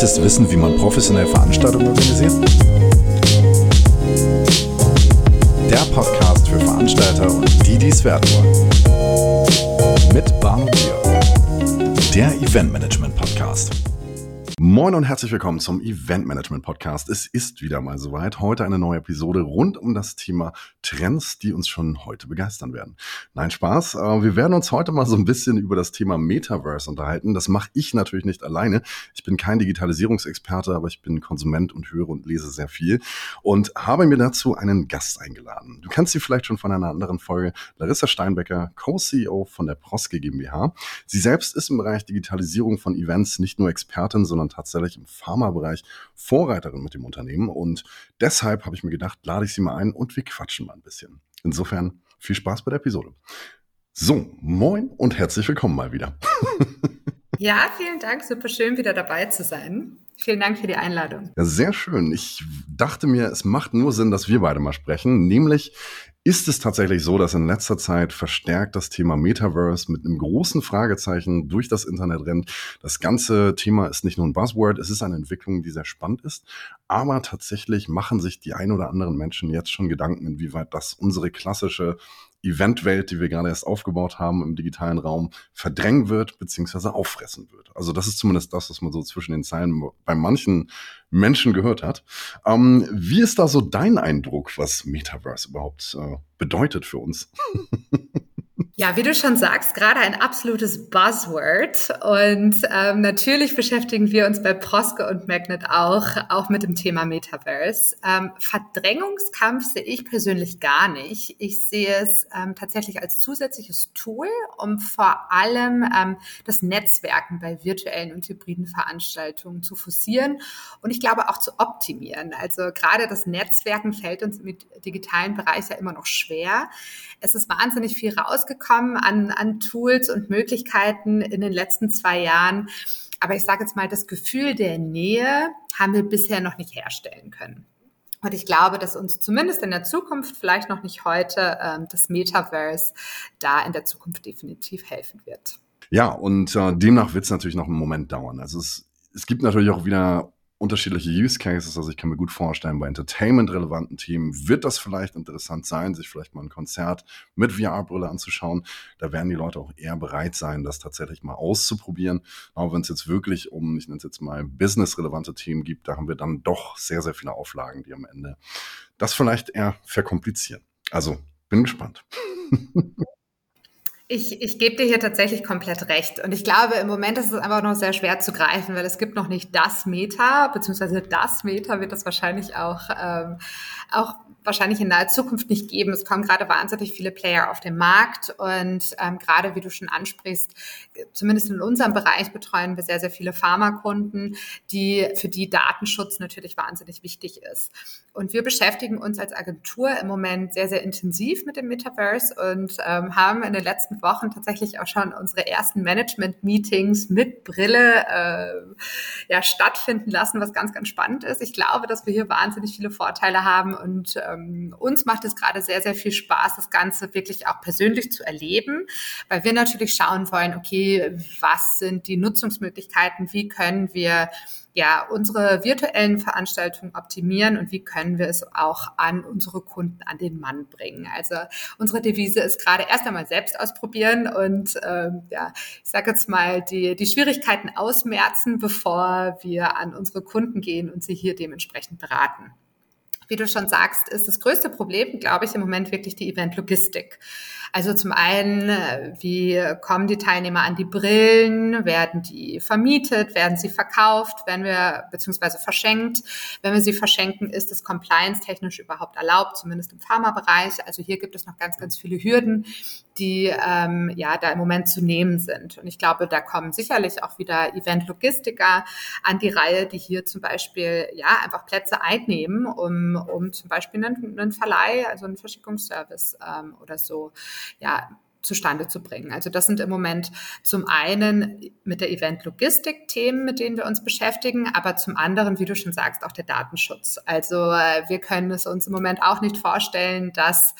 möchtest wissen, wie man professionell Veranstaltungen organisiert? Der Podcast für Veranstalter und die, die es werden wollen. Mit Barno Bier, der Eventmanagement Podcast. Moin und herzlich willkommen zum Event Management Podcast. Es ist wieder mal soweit. Heute eine neue Episode rund um das Thema Trends, die uns schon heute begeistern werden. Nein, Spaß. Äh, wir werden uns heute mal so ein bisschen über das Thema Metaverse unterhalten. Das mache ich natürlich nicht alleine. Ich bin kein Digitalisierungsexperte, aber ich bin Konsument und höre und lese sehr viel und habe mir dazu einen Gast eingeladen. Du kennst sie vielleicht schon von einer anderen Folge. Larissa Steinbecker, Co-CEO von der Proske GmbH. Sie selbst ist im Bereich Digitalisierung von Events nicht nur Expertin, sondern tatsächlich im Pharmabereich Vorreiterin mit dem Unternehmen. Und deshalb habe ich mir gedacht, lade ich sie mal ein und wir quatschen mal ein bisschen. Insofern viel Spaß bei der Episode. So, moin und herzlich willkommen mal wieder. ja, vielen Dank. Super schön, wieder dabei zu sein. Vielen Dank für die Einladung. Ja, sehr schön. Ich dachte mir, es macht nur Sinn, dass wir beide mal sprechen. Nämlich ist es tatsächlich so, dass in letzter Zeit verstärkt das Thema Metaverse mit einem großen Fragezeichen durch das Internet rennt. Das ganze Thema ist nicht nur ein Buzzword, es ist eine Entwicklung, die sehr spannend ist. Aber tatsächlich machen sich die ein oder anderen Menschen jetzt schon Gedanken, inwieweit das unsere klassische Eventwelt, die wir gerade erst aufgebaut haben im digitalen Raum, verdrängen wird beziehungsweise auffressen wird. Also das ist zumindest das, was man so zwischen den Zeilen bei manchen Menschen gehört hat. Ähm, wie ist da so dein Eindruck, was Metaverse überhaupt äh, bedeutet für uns? Ja, wie du schon sagst, gerade ein absolutes Buzzword. Und ähm, natürlich beschäftigen wir uns bei Proske und Magnet auch, auch mit dem Thema Metaverse. Ähm, Verdrängungskampf sehe ich persönlich gar nicht. Ich sehe es ähm, tatsächlich als zusätzliches Tool, um vor allem ähm, das Netzwerken bei virtuellen und hybriden Veranstaltungen zu forcieren und ich glaube auch zu optimieren. Also gerade das Netzwerken fällt uns im digitalen Bereich ja immer noch schwer. Es ist wahnsinnig viel rausgekommen an, an Tools und Möglichkeiten in den letzten zwei Jahren. Aber ich sage jetzt mal, das Gefühl der Nähe haben wir bisher noch nicht herstellen können. Und ich glaube, dass uns zumindest in der Zukunft, vielleicht noch nicht heute, ähm, das Metaverse da in der Zukunft definitiv helfen wird. Ja, und äh, demnach wird es natürlich noch einen Moment dauern. Also es, es gibt natürlich auch wieder unterschiedliche Use Cases. Also ich kann mir gut vorstellen, bei Entertainment-relevanten Themen wird das vielleicht interessant sein, sich vielleicht mal ein Konzert mit VR-Brille anzuschauen. Da werden die Leute auch eher bereit sein, das tatsächlich mal auszuprobieren. Aber wenn es jetzt wirklich um, ich nenne es jetzt mal, business-relevante Themen gibt, da haben wir dann doch sehr, sehr viele Auflagen, die am Ende das vielleicht eher verkomplizieren. Also bin gespannt. Ich, ich gebe dir hier tatsächlich komplett recht. Und ich glaube, im Moment ist es einfach noch sehr schwer zu greifen, weil es gibt noch nicht das Meta, beziehungsweise das Meta wird es wahrscheinlich auch, ähm, auch wahrscheinlich in naher Zukunft nicht geben. Es kommen gerade wahnsinnig viele Player auf den Markt und ähm, gerade wie du schon ansprichst, zumindest in unserem Bereich betreuen wir sehr, sehr viele Pharmakunden, die für die Datenschutz natürlich wahnsinnig wichtig ist. Und wir beschäftigen uns als Agentur im Moment sehr, sehr intensiv mit dem Metaverse und ähm, haben in den letzten Wochen tatsächlich auch schon unsere ersten Management-Meetings mit Brille äh, ja, stattfinden lassen, was ganz, ganz spannend ist. Ich glaube, dass wir hier wahnsinnig viele Vorteile haben und ähm, uns macht es gerade sehr, sehr viel Spaß, das Ganze wirklich auch persönlich zu erleben, weil wir natürlich schauen wollen, okay, was sind die Nutzungsmöglichkeiten, wie können wir ja, unsere virtuellen Veranstaltungen optimieren und wie können wir es auch an unsere Kunden an den Mann bringen. Also unsere Devise ist gerade erst einmal selbst ausprobieren und ähm, ja, ich sage jetzt mal, die, die Schwierigkeiten ausmerzen, bevor wir an unsere Kunden gehen und sie hier dementsprechend beraten wie du schon sagst, ist das größte Problem, glaube ich, im Moment wirklich die Eventlogistik. Also zum einen, äh, wie kommen die Teilnehmer an die Brillen? Werden die vermietet? Werden sie verkauft? Werden wir, beziehungsweise verschenkt? Wenn wir sie verschenken, ist es compliance-technisch überhaupt erlaubt, zumindest im Pharmabereich. Also hier gibt es noch ganz, ganz viele Hürden, die ähm, ja da im Moment zu nehmen sind. Und ich glaube, da kommen sicherlich auch wieder Event-Logistiker an die Reihe, die hier zum Beispiel ja einfach Plätze einnehmen, um, um zum Beispiel einen, einen Verleih, also einen Verschickungsservice ähm, oder so, ja, zustande zu bringen. Also das sind im Moment zum einen mit der Event-Logistik Themen, mit denen wir uns beschäftigen, aber zum anderen, wie du schon sagst, auch der Datenschutz. Also äh, wir können es uns im Moment auch nicht vorstellen, dass,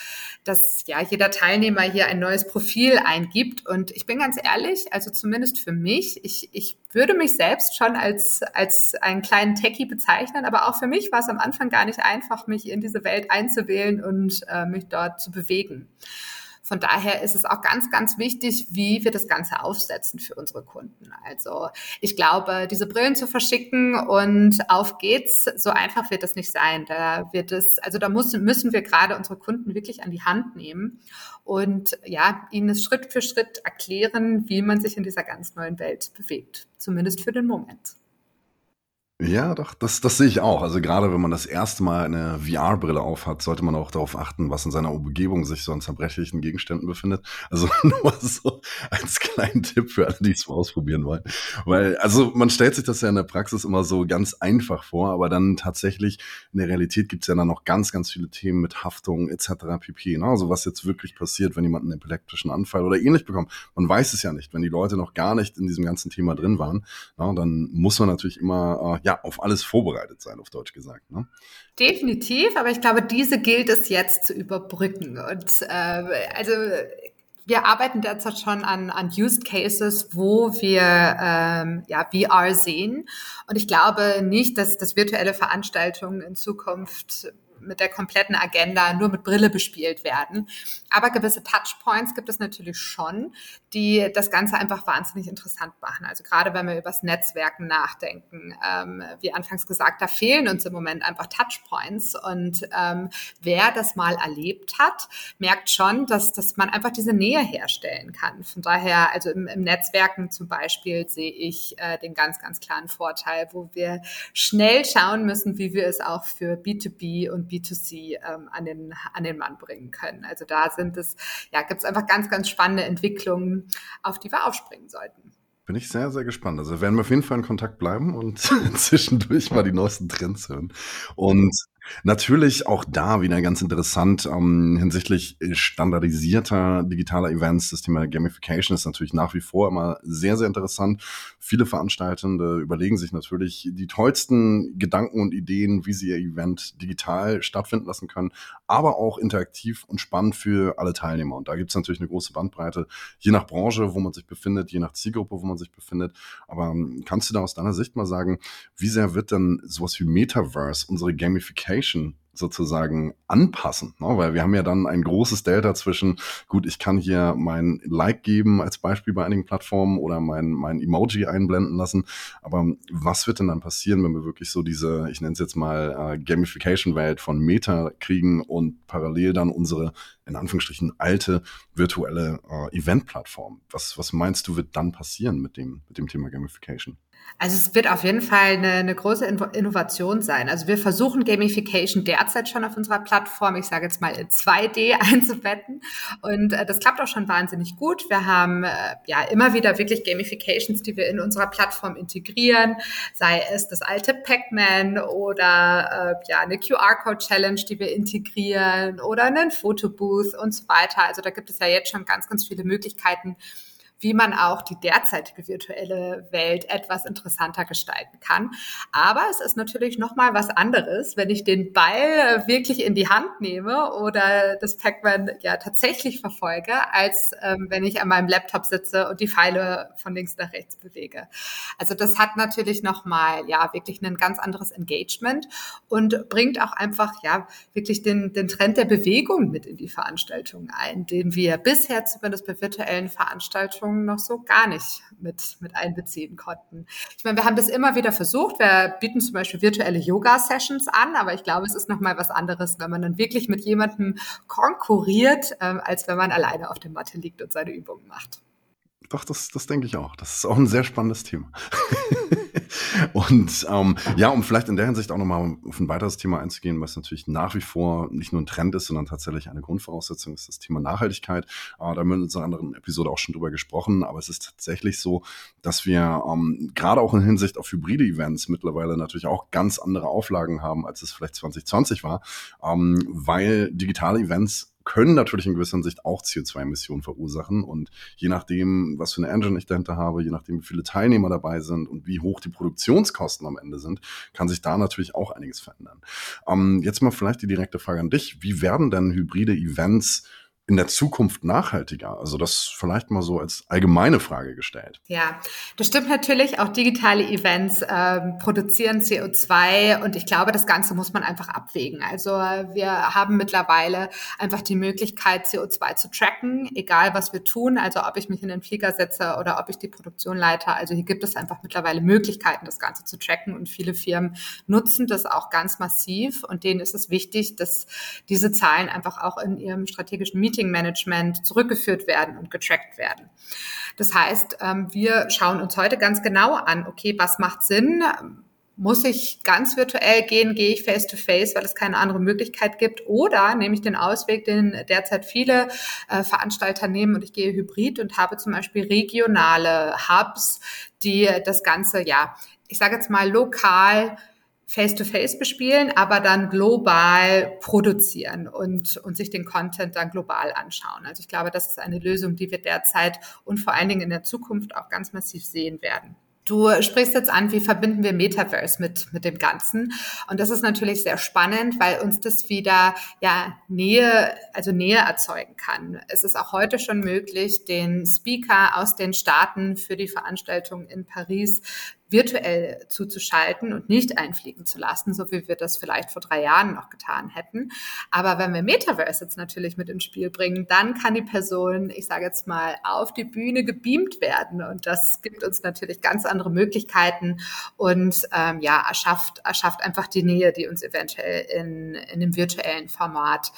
dass ja jeder Teilnehmer hier ein neues Profil eingibt. Und ich bin ganz ehrlich, also zumindest für mich, ich, ich würde mich selbst schon als, als einen kleinen Techie bezeichnen, aber auch für mich war es am Anfang gar nicht einfach, mich in diese Welt einzuwählen und äh, mich dort zu bewegen. Von daher ist es auch ganz, ganz wichtig, wie wir das Ganze aufsetzen für unsere Kunden. Also ich glaube, diese Brillen zu verschicken und auf geht's, so einfach wird das nicht sein. Da wird es, also da muss, müssen wir gerade unsere Kunden wirklich an die Hand nehmen und ja, ihnen Schritt für Schritt erklären, wie man sich in dieser ganz neuen Welt bewegt. Zumindest für den Moment. Ja, doch, das, das sehe ich auch. Also gerade wenn man das erste Mal eine VR-Brille aufhat, sollte man auch darauf achten, was in seiner Umgebung sich so an zerbrechlichen Gegenständen befindet. Also nur so als kleinen Tipp für alle, die es mal ausprobieren wollen. Weil, also man stellt sich das ja in der Praxis immer so ganz einfach vor, aber dann tatsächlich in der Realität gibt es ja dann noch ganz, ganz viele Themen mit Haftung etc. pp. Ne? Also was jetzt wirklich passiert, wenn jemand einen epileptischen Anfall oder ähnlich bekommt. Man weiß es ja nicht. Wenn die Leute noch gar nicht in diesem ganzen Thema drin waren, na, dann muss man natürlich immer äh, ja, ja, auf alles vorbereitet sein, auf Deutsch gesagt. Ne? Definitiv, aber ich glaube, diese gilt es jetzt zu überbrücken. Und äh, also wir arbeiten derzeit schon an, an Use Cases, wo wir ähm, ja, VR sehen. Und ich glaube nicht, dass, dass virtuelle Veranstaltungen in Zukunft mit der kompletten Agenda nur mit Brille bespielt werden. Aber gewisse Touchpoints gibt es natürlich schon, die das Ganze einfach wahnsinnig interessant machen. Also gerade wenn wir über das Netzwerken nachdenken, ähm, wie anfangs gesagt, da fehlen uns im Moment einfach Touchpoints. Und ähm, wer das mal erlebt hat, merkt schon, dass, dass man einfach diese Nähe herstellen kann. Von daher, also im, im Netzwerken zum Beispiel sehe ich äh, den ganz, ganz klaren Vorteil, wo wir schnell schauen müssen, wie wir es auch für B2B und B2C ähm, an, den, an den Mann bringen können. Also da sind es, ja, gibt es einfach ganz, ganz spannende Entwicklungen, auf die wir aufspringen sollten. Bin ich sehr, sehr gespannt. Also werden wir auf jeden Fall in Kontakt bleiben und zwischendurch mal die neuesten Trends hören. Und Natürlich auch da wieder ganz interessant ähm, hinsichtlich standardisierter digitaler Events. Das Thema Gamification ist natürlich nach wie vor immer sehr, sehr interessant. Viele Veranstaltende überlegen sich natürlich die tollsten Gedanken und Ideen, wie sie ihr Event digital stattfinden lassen können, aber auch interaktiv und spannend für alle Teilnehmer. Und da gibt es natürlich eine große Bandbreite, je nach Branche, wo man sich befindet, je nach Zielgruppe, wo man sich befindet. Aber ähm, kannst du da aus deiner Sicht mal sagen, wie sehr wird denn sowas wie Metaverse unsere Gamification education sozusagen anpassen, ne? weil wir haben ja dann ein großes Delta zwischen, gut, ich kann hier mein Like geben als Beispiel bei einigen Plattformen oder mein, mein Emoji einblenden lassen, aber was wird denn dann passieren, wenn wir wirklich so diese, ich nenne es jetzt mal äh, Gamification-Welt von Meta kriegen und parallel dann unsere, in Anführungsstrichen, alte virtuelle äh, Event-Plattform? Was, was meinst du, wird dann passieren mit dem, mit dem Thema Gamification? Also es wird auf jeden Fall eine, eine große Innovation sein. Also wir versuchen Gamification derzeit schon auf unserer Plattform, ich sage jetzt mal in 2D einzubetten. Und äh, das klappt auch schon wahnsinnig gut. Wir haben äh, ja immer wieder wirklich Gamifications, die wir in unserer Plattform integrieren, sei es das alte Pac-Man oder äh, ja eine QR-Code-Challenge, die wir integrieren oder einen Fotobooth und so weiter. Also da gibt es ja jetzt schon ganz, ganz viele Möglichkeiten, wie man auch die derzeitige virtuelle Welt etwas interessanter gestalten kann. Aber es ist natürlich noch mal was anderes, wenn ich den Ball wirklich in die Hand nehme oder das Pac-Man ja tatsächlich verfolge, als ähm, wenn ich an meinem Laptop sitze und die Pfeile von links nach rechts bewege. Also das hat natürlich noch mal ja wirklich ein ganz anderes Engagement und bringt auch einfach ja wirklich den, den Trend der Bewegung mit in die Veranstaltung ein, den wir bisher zumindest bei virtuellen Veranstaltungen Veranstaltungen noch so gar nicht mit, mit einbeziehen konnten. Ich meine, wir haben das immer wieder versucht. Wir bieten zum Beispiel virtuelle Yoga-Sessions an, aber ich glaube, es ist nochmal was anderes, wenn man dann wirklich mit jemandem konkurriert, ähm, als wenn man alleine auf der Matte liegt und seine Übungen macht. Doch, das, das denke ich auch. Das ist auch ein sehr spannendes Thema. Und ähm, ja, um vielleicht in der Hinsicht auch nochmal auf ein weiteres Thema einzugehen, was natürlich nach wie vor nicht nur ein Trend ist, sondern tatsächlich eine Grundvoraussetzung ist das Thema Nachhaltigkeit. Äh, da haben wir in unserer anderen Episode auch schon drüber gesprochen, aber es ist tatsächlich so, dass wir ähm, gerade auch in Hinsicht auf hybride Events mittlerweile natürlich auch ganz andere Auflagen haben, als es vielleicht 2020 war, ähm, weil digitale Events können natürlich in gewisser Hinsicht auch CO2-Emissionen verursachen. Und je nachdem, was für eine Engine ich dahinter habe, je nachdem, wie viele Teilnehmer dabei sind und wie hoch die Produktionskosten am Ende sind, kann sich da natürlich auch einiges verändern. Ähm, jetzt mal vielleicht die direkte Frage an dich. Wie werden denn hybride Events in der Zukunft nachhaltiger? Also das vielleicht mal so als allgemeine Frage gestellt. Ja, das stimmt natürlich. Auch digitale Events ähm, produzieren CO2 und ich glaube, das Ganze muss man einfach abwägen. Also wir haben mittlerweile einfach die Möglichkeit, CO2 zu tracken, egal was wir tun. Also ob ich mich in den Flieger setze oder ob ich die Produktion leite. Also hier gibt es einfach mittlerweile Möglichkeiten, das Ganze zu tracken und viele Firmen nutzen das auch ganz massiv und denen ist es wichtig, dass diese Zahlen einfach auch in ihrem strategischen Meeting Meeting Management zurückgeführt werden und getrackt werden. Das heißt, ähm, wir schauen uns heute ganz genau an, okay, was macht Sinn? Muss ich ganz virtuell gehen? Gehe ich face to face, weil es keine andere Möglichkeit gibt? Oder nehme ich den Ausweg, den derzeit viele äh, Veranstalter nehmen und ich gehe hybrid und habe zum Beispiel regionale Hubs, die das Ganze, ja, ich sage jetzt mal lokal face-to-face bespielen, aber dann global produzieren und, und sich den Content dann global anschauen. Also ich glaube, das ist eine Lösung, die wir derzeit und vor allen Dingen in der Zukunft auch ganz massiv sehen werden. Du sprichst jetzt an, wie verbinden wir Metaverse mit, mit dem Ganzen? Und das ist natürlich sehr spannend, weil uns das wieder, ja, Nähe, also Nähe erzeugen kann. Es ist auch heute schon möglich, den Speaker aus den Staaten für die Veranstaltung in Paris virtuell zuzuschalten und nicht einfliegen zu lassen, so wie wir das vielleicht vor drei Jahren noch getan hätten. Aber wenn wir Metaverse jetzt natürlich mit ins Spiel bringen, dann kann die Person, ich sage jetzt mal, auf die Bühne gebeamt werden. Und das gibt uns natürlich ganz andere Möglichkeiten und ähm, ja, erschafft, erschafft einfach die Nähe, die uns eventuell in, in dem virtuellen Format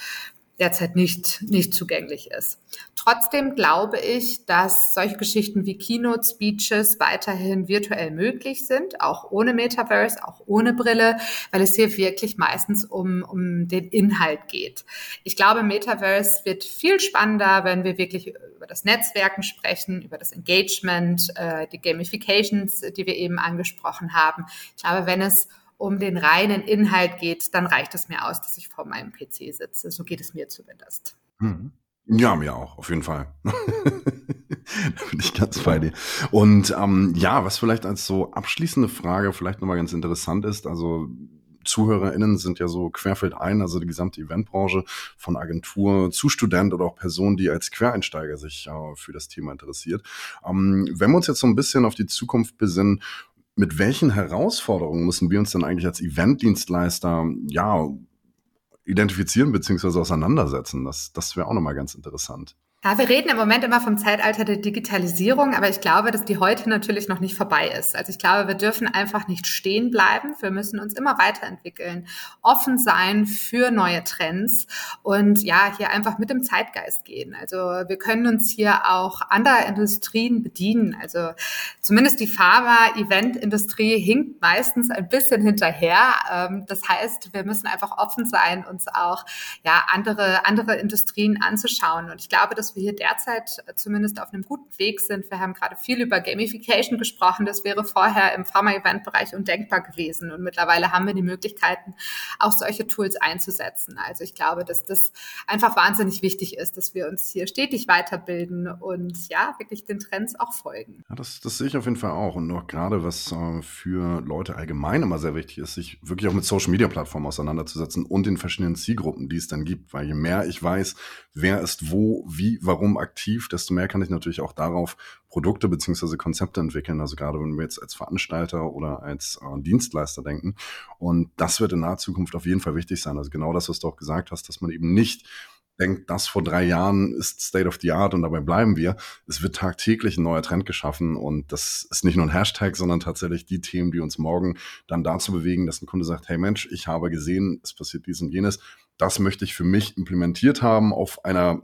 derzeit nicht, nicht zugänglich ist. Trotzdem glaube ich, dass solche Geschichten wie Keynote Speeches weiterhin virtuell möglich sind, auch ohne Metaverse, auch ohne Brille, weil es hier wirklich meistens um, um den Inhalt geht. Ich glaube, Metaverse wird viel spannender, wenn wir wirklich über das Netzwerken sprechen, über das Engagement, äh, die Gamifications, die wir eben angesprochen haben. Ich glaube, wenn es um den reinen Inhalt geht, dann reicht es mir aus, dass ich vor meinem PC sitze. So geht es mir zumindest. Mhm. Ja, mir auch, auf jeden Fall. da bin ich ganz bei dir. Und ähm, ja, was vielleicht als so abschließende Frage vielleicht nochmal ganz interessant ist, also ZuhörerInnen sind ja so querfeldein, also die gesamte Eventbranche von Agentur zu Student oder auch Person, die als Quereinsteiger sich äh, für das Thema interessiert. Ähm, wenn wir uns jetzt so ein bisschen auf die Zukunft besinnen, mit welchen Herausforderungen müssen wir uns denn eigentlich als Eventdienstleister ja identifizieren bzw. auseinandersetzen? Das, das wäre auch nochmal ganz interessant. Ja, wir reden im Moment immer vom Zeitalter der Digitalisierung, aber ich glaube, dass die heute natürlich noch nicht vorbei ist. Also ich glaube, wir dürfen einfach nicht stehen bleiben. Wir müssen uns immer weiterentwickeln, offen sein für neue Trends und ja, hier einfach mit dem Zeitgeist gehen. Also wir können uns hier auch anderer Industrien bedienen. Also zumindest die Pharma-Event-Industrie hinkt meistens ein bisschen hinterher. Ähm, das heißt, wir müssen einfach offen sein, uns auch ja andere, andere Industrien anzuschauen. Und ich glaube, dass wir hier derzeit zumindest auf einem guten Weg sind. Wir haben gerade viel über Gamification gesprochen. Das wäre vorher im Pharma-Event-Bereich undenkbar gewesen. Und mittlerweile haben wir die Möglichkeiten, auch solche Tools einzusetzen. Also ich glaube, dass das einfach wahnsinnig wichtig ist, dass wir uns hier stetig weiterbilden und ja, wirklich den Trends auch folgen. Ja, das, das sehe ich auf jeden Fall auch. Und noch gerade, was äh, für Leute allgemein immer sehr wichtig ist, sich wirklich auch mit Social-Media-Plattformen auseinanderzusetzen und den verschiedenen Zielgruppen, die es dann gibt. Weil je mehr ich weiß, wer ist wo, wie, warum aktiv, desto mehr kann ich natürlich auch darauf Produkte beziehungsweise Konzepte entwickeln. Also gerade wenn wir jetzt als Veranstalter oder als äh, Dienstleister denken. Und das wird in naher Zukunft auf jeden Fall wichtig sein. Also genau das, was du auch gesagt hast, dass man eben nicht denkt, das vor drei Jahren ist State of the Art und dabei bleiben wir. Es wird tagtäglich ein neuer Trend geschaffen und das ist nicht nur ein Hashtag, sondern tatsächlich die Themen, die uns morgen dann dazu bewegen, dass ein Kunde sagt, hey Mensch, ich habe gesehen, es passiert dies und jenes das möchte ich für mich implementiert haben auf einer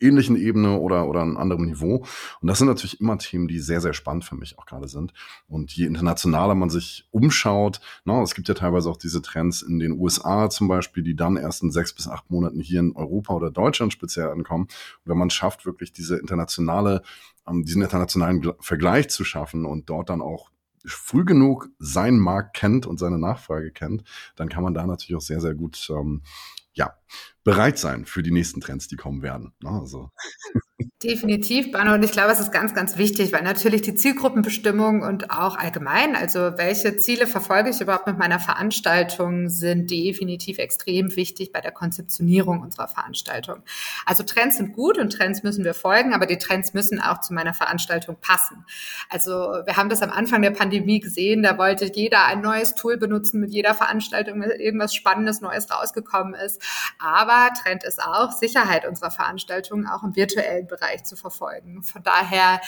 ähnlichen Ebene oder, oder einem anderen Niveau. Und das sind natürlich immer Themen, die sehr, sehr spannend für mich auch gerade sind. Und je internationaler man sich umschaut, na, es gibt ja teilweise auch diese Trends in den USA zum Beispiel, die dann erst in sechs bis acht Monaten hier in Europa oder Deutschland speziell ankommen. Und wenn man schafft, wirklich diese internationale, ähm, diesen internationalen Vergleich zu schaffen und dort dann auch früh genug seinen Markt kennt und seine Nachfrage kennt, dann kann man da natürlich auch sehr, sehr gut ähm, ja, bereit sein für die nächsten Trends, die kommen werden. Ne? Also. Definitiv, Bano. Und ich glaube, es ist ganz, ganz wichtig, weil natürlich die Zielgruppenbestimmung und auch allgemein, also welche Ziele verfolge ich überhaupt mit meiner Veranstaltung, sind definitiv extrem wichtig bei der Konzeptionierung unserer Veranstaltung. Also Trends sind gut und Trends müssen wir folgen, aber die Trends müssen auch zu meiner Veranstaltung passen. Also wir haben das am Anfang der Pandemie gesehen, da wollte jeder ein neues Tool benutzen mit jeder Veranstaltung, wenn irgendwas Spannendes, Neues rausgekommen ist. Aber Trend ist auch Sicherheit unserer Veranstaltungen, auch im virtuellen Bereich zu verfolgen. Von daher,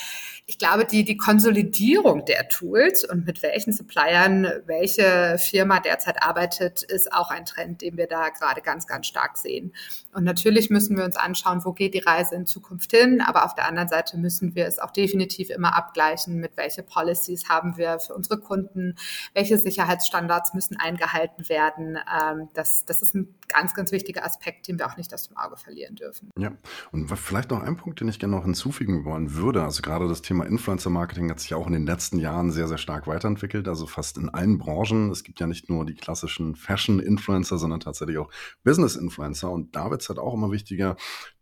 ich glaube, die, die Konsolidierung der Tools und mit welchen Suppliern welche Firma derzeit arbeitet, ist auch ein Trend, den wir da gerade ganz, ganz stark sehen. Und natürlich müssen wir uns anschauen, wo geht die Reise in Zukunft hin. Aber auf der anderen Seite müssen wir es auch definitiv immer abgleichen, mit welche Policies haben wir für unsere Kunden, welche Sicherheitsstandards müssen eingehalten werden. Ähm, das, das ist ein ganz, ganz wichtiger Aspekt, den wir auch nicht aus dem Auge verlieren dürfen. Ja, und vielleicht noch ein Punkt, den ich gerne noch hinzufügen wollen würde. Also gerade das Thema Influencer-Marketing hat sich auch in den letzten Jahren sehr, sehr stark weiterentwickelt. Also fast in allen Branchen. Es gibt ja nicht nur die klassischen Fashion-Influencer, sondern tatsächlich auch Business-Influencer. Und da wird es halt auch immer wichtiger,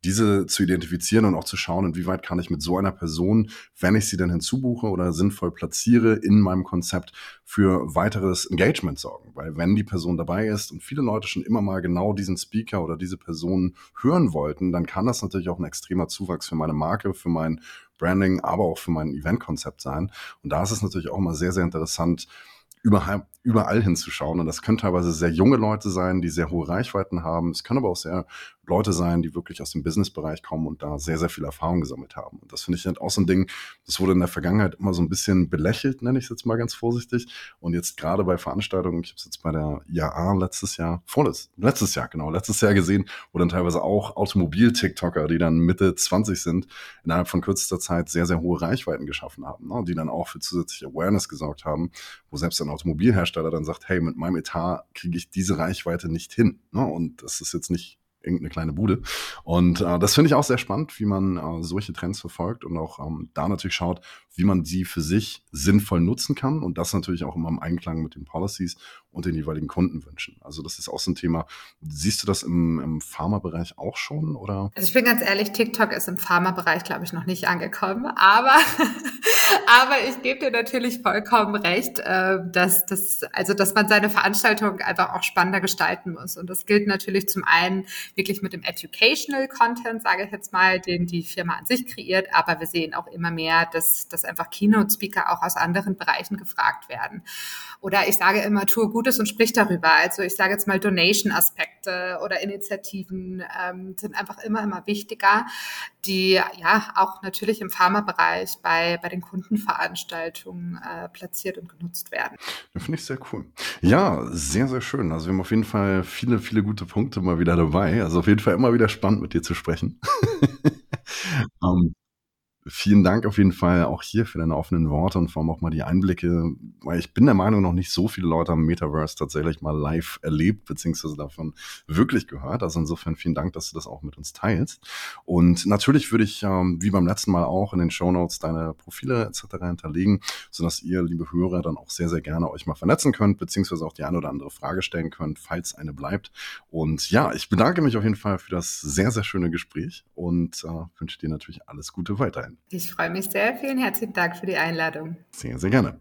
diese zu identifizieren und auch zu schauen, inwieweit kann ich mit so einer Person, wenn ich sie dann hinzubuche oder sinnvoll platziere in meinem Konzept, für weiteres Engagement sorgen. Weil wenn die Person dabei ist und viele Leute schon immer mal genau diesen Speaker oder diese Person hören wollten, dann kann das natürlich auch ein extremer Zuwachs für meine Marke, für mein Branding, aber auch für mein Eventkonzept sein. Und da ist es natürlich auch immer sehr, sehr interessant, überall, überall hinzuschauen. Und das können teilweise sehr junge Leute sein, die sehr hohe Reichweiten haben. Es können aber auch sehr Leute sein, die wirklich aus dem Businessbereich kommen und da sehr, sehr viel Erfahrung gesammelt haben. Und das finde ich halt auch so ein Ding, das wurde in der Vergangenheit immer so ein bisschen belächelt, nenne ich es jetzt mal ganz vorsichtig. Und jetzt gerade bei Veranstaltungen, ich habe es jetzt bei der IAA letztes Jahr, vorletztes, letztes Jahr, genau, letztes Jahr gesehen, wo dann teilweise auch Automobil-TikToker, die dann Mitte 20 sind, innerhalb von kürzester Zeit sehr, sehr hohe Reichweiten geschaffen haben, ne? die dann auch für zusätzliche Awareness gesorgt haben, wo selbst ein Automobilhersteller dann sagt, hey, mit meinem Etat kriege ich diese Reichweite nicht hin. Ne? Und das ist jetzt nicht irgendeine kleine Bude. Und äh, das finde ich auch sehr spannend, wie man äh, solche Trends verfolgt und auch ähm, da natürlich schaut, wie man sie für sich sinnvoll nutzen kann und das natürlich auch immer im Einklang mit den Policies und den jeweiligen Kundenwünschen. Also das ist auch so ein Thema. Siehst du das im, im Pharma-Bereich auch schon oder? Also ich bin ganz ehrlich, TikTok ist im Pharma-Bereich, glaube ich, noch nicht angekommen, aber aber ich gebe dir natürlich vollkommen recht, äh, dass das also dass man seine Veranstaltung einfach auch spannender gestalten muss und das gilt natürlich zum einen wirklich mit dem Educational Content, sage ich jetzt mal, den die Firma an sich kreiert, aber wir sehen auch immer mehr, dass, dass einfach Keynote-Speaker auch aus anderen Bereichen gefragt werden. Oder ich sage immer, tue Gutes und sprich darüber. Also ich sage jetzt mal Donation-Aspekte oder Initiativen ähm, sind einfach immer, immer wichtiger, die ja auch natürlich im Pharmabereich bei, bei den Kundenveranstaltungen äh, platziert und genutzt werden. Das finde ich sehr cool. Ja, sehr, sehr schön. Also wir haben auf jeden Fall viele, viele gute Punkte mal wieder dabei. Also auf jeden Fall immer wieder spannend mit dir zu sprechen. um, ähm, vielen Dank auf jeden Fall auch hier für deine offenen Worte und vor allem auch mal die Einblicke, weil ich bin der Meinung, noch nicht so viele Leute am Metaverse tatsächlich mal live erlebt, beziehungsweise davon wirklich gehört. Also insofern vielen Dank, dass du das auch mit uns teilst. Und natürlich würde ich, ähm, wie beim letzten Mal auch, in den Show Notes deine Profile etc. hinterlegen, sodass ihr, liebe Hörer, dann auch sehr, sehr gerne euch mal vernetzen könnt, beziehungsweise auch die eine oder andere Frage stellen könnt, falls eine bleibt. Und ja, ich bedanke mich auf jeden Fall für das sehr, sehr schöne Gespräch und äh, wünsche dir natürlich alles Gute weiterhin. Ich freue mich sehr. Vielen herzlichen Dank für die Einladung. Sehr, sehr gerne.